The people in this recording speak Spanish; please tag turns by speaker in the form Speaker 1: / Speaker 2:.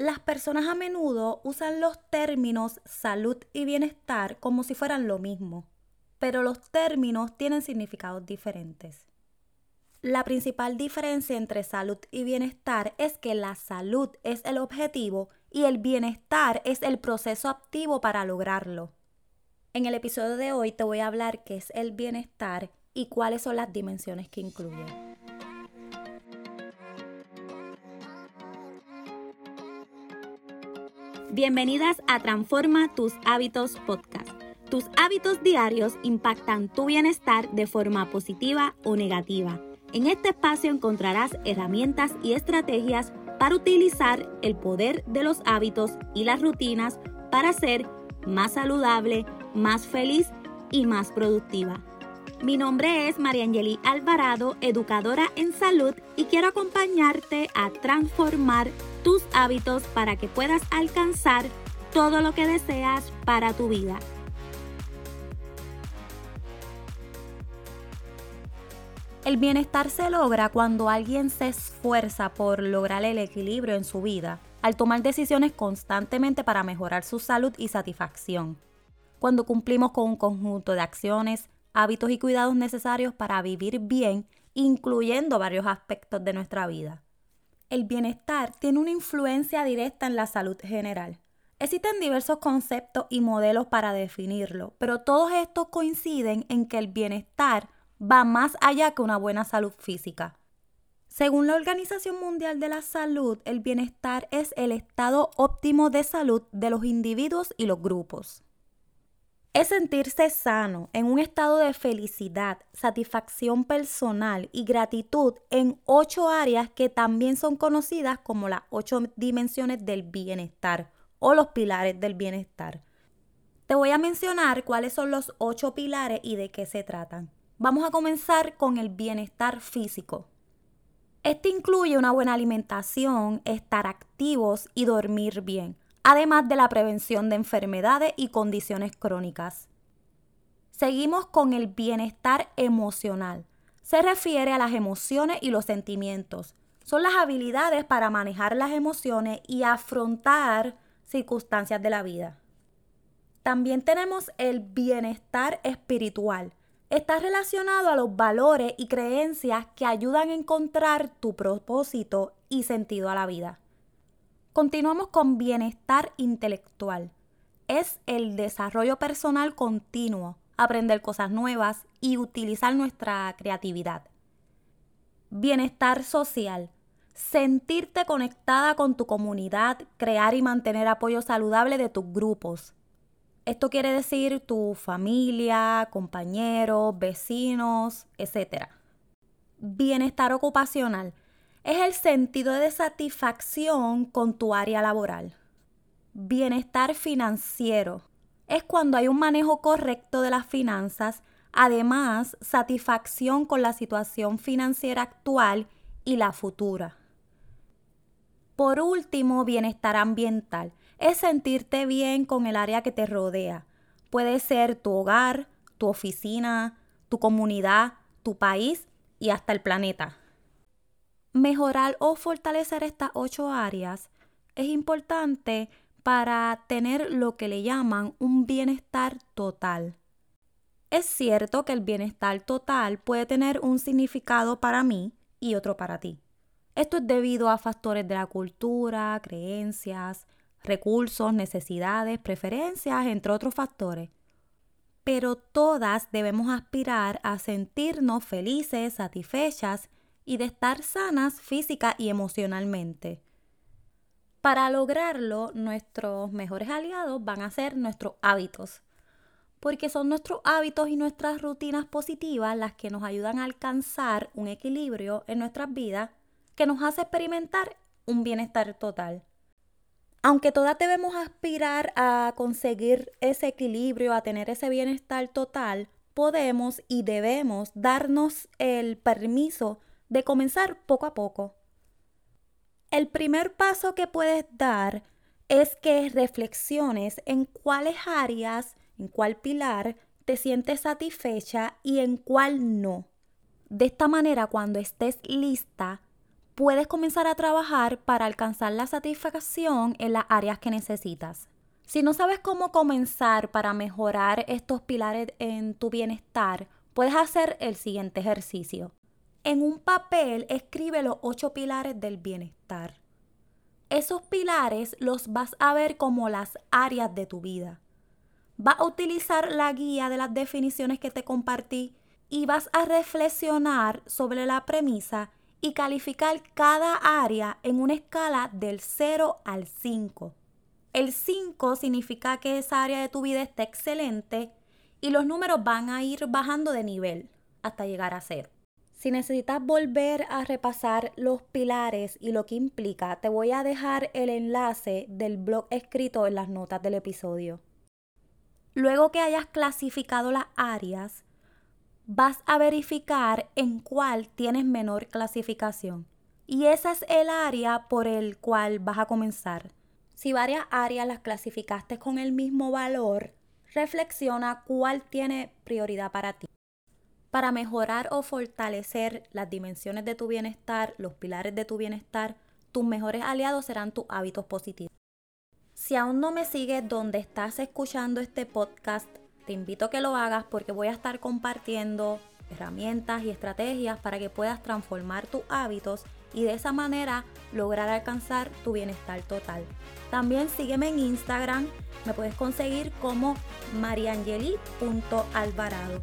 Speaker 1: Las personas a menudo usan los términos salud y bienestar como si fueran lo mismo, pero los términos tienen significados diferentes. La principal diferencia entre salud y bienestar es que la salud es el objetivo y el bienestar es el proceso activo para lograrlo. En el episodio de hoy te voy a hablar qué es el bienestar y cuáles son las dimensiones que incluye. Bienvenidas a Transforma tus hábitos podcast. Tus hábitos diarios impactan tu bienestar de forma positiva o negativa. En este espacio encontrarás herramientas y estrategias para utilizar el poder de los hábitos y las rutinas para ser más saludable, más feliz y más productiva. Mi nombre es Mariangeli Alvarado, educadora en salud y quiero acompañarte a transformar tus hábitos para que puedas alcanzar todo lo que deseas para tu vida. El bienestar se logra cuando alguien se esfuerza por lograr el equilibrio en su vida, al tomar decisiones constantemente para mejorar su salud y satisfacción. Cuando cumplimos con un conjunto de acciones, hábitos y cuidados necesarios para vivir bien, incluyendo varios aspectos de nuestra vida. El bienestar tiene una influencia directa en la salud general. Existen diversos conceptos y modelos para definirlo, pero todos estos coinciden en que el bienestar va más allá que una buena salud física. Según la Organización Mundial de la Salud, el bienestar es el estado óptimo de salud de los individuos y los grupos. Es sentirse sano, en un estado de felicidad, satisfacción personal y gratitud en ocho áreas que también son conocidas como las ocho dimensiones del bienestar o los pilares del bienestar. Te voy a mencionar cuáles son los ocho pilares y de qué se tratan. Vamos a comenzar con el bienestar físico. Este incluye una buena alimentación, estar activos y dormir bien, además de la prevención de enfermedades y condiciones crónicas. Seguimos con el bienestar emocional. Se refiere a las emociones y los sentimientos. Son las habilidades para manejar las emociones y afrontar circunstancias de la vida. También tenemos el bienestar espiritual está relacionado a los valores y creencias que ayudan a encontrar tu propósito y sentido a la vida. Continuamos con bienestar intelectual. Es el desarrollo personal continuo, aprender cosas nuevas y utilizar nuestra creatividad. Bienestar social. Sentirte conectada con tu comunidad, crear y mantener apoyo saludable de tus grupos, esto quiere decir tu familia, compañeros, vecinos, etc. Bienestar ocupacional es el sentido de satisfacción con tu área laboral. Bienestar financiero es cuando hay un manejo correcto de las finanzas, además satisfacción con la situación financiera actual y la futura. Por último, bienestar ambiental es sentirte bien con el área que te rodea. Puede ser tu hogar, tu oficina, tu comunidad, tu país y hasta el planeta. Mejorar o fortalecer estas ocho áreas es importante para tener lo que le llaman un bienestar total. Es cierto que el bienestar total puede tener un significado para mí y otro para ti. Esto es debido a factores de la cultura, creencias, recursos, necesidades, preferencias, entre otros factores. Pero todas debemos aspirar a sentirnos felices, satisfechas y de estar sanas física y emocionalmente. Para lograrlo, nuestros mejores aliados van a ser nuestros hábitos, porque son nuestros hábitos y nuestras rutinas positivas las que nos ayudan a alcanzar un equilibrio en nuestras vidas que nos hace experimentar un bienestar total aunque todas debemos aspirar a conseguir ese equilibrio, a tener ese bienestar total, podemos y debemos darnos el permiso de comenzar poco a poco. El primer paso que puedes dar es que reflexiones en cuáles áreas, en cuál pilar te sientes satisfecha y en cuál no. De esta manera, cuando estés lista, puedes comenzar a trabajar para alcanzar la satisfacción en las áreas que necesitas. Si no sabes cómo comenzar para mejorar estos pilares en tu bienestar, puedes hacer el siguiente ejercicio. En un papel escribe los ocho pilares del bienestar. Esos pilares los vas a ver como las áreas de tu vida. Vas a utilizar la guía de las definiciones que te compartí y vas a reflexionar sobre la premisa y calificar cada área en una escala del 0 al 5. El 5 significa que esa área de tu vida está excelente y los números van a ir bajando de nivel hasta llegar a 0. Si necesitas volver a repasar los pilares y lo que implica, te voy a dejar el enlace del blog escrito en las notas del episodio. Luego que hayas clasificado las áreas, vas a verificar en cuál tienes menor clasificación. Y esa es el área por el cual vas a comenzar. Si varias áreas las clasificaste con el mismo valor, reflexiona cuál tiene prioridad para ti. Para mejorar o fortalecer las dimensiones de tu bienestar, los pilares de tu bienestar, tus mejores aliados serán tus hábitos positivos. Si aún no me sigues donde estás escuchando este podcast, te invito a que lo hagas porque voy a estar compartiendo herramientas y estrategias para que puedas transformar tus hábitos y de esa manera lograr alcanzar tu bienestar total. También sígueme en Instagram, me puedes conseguir como mariangeli.alvarado.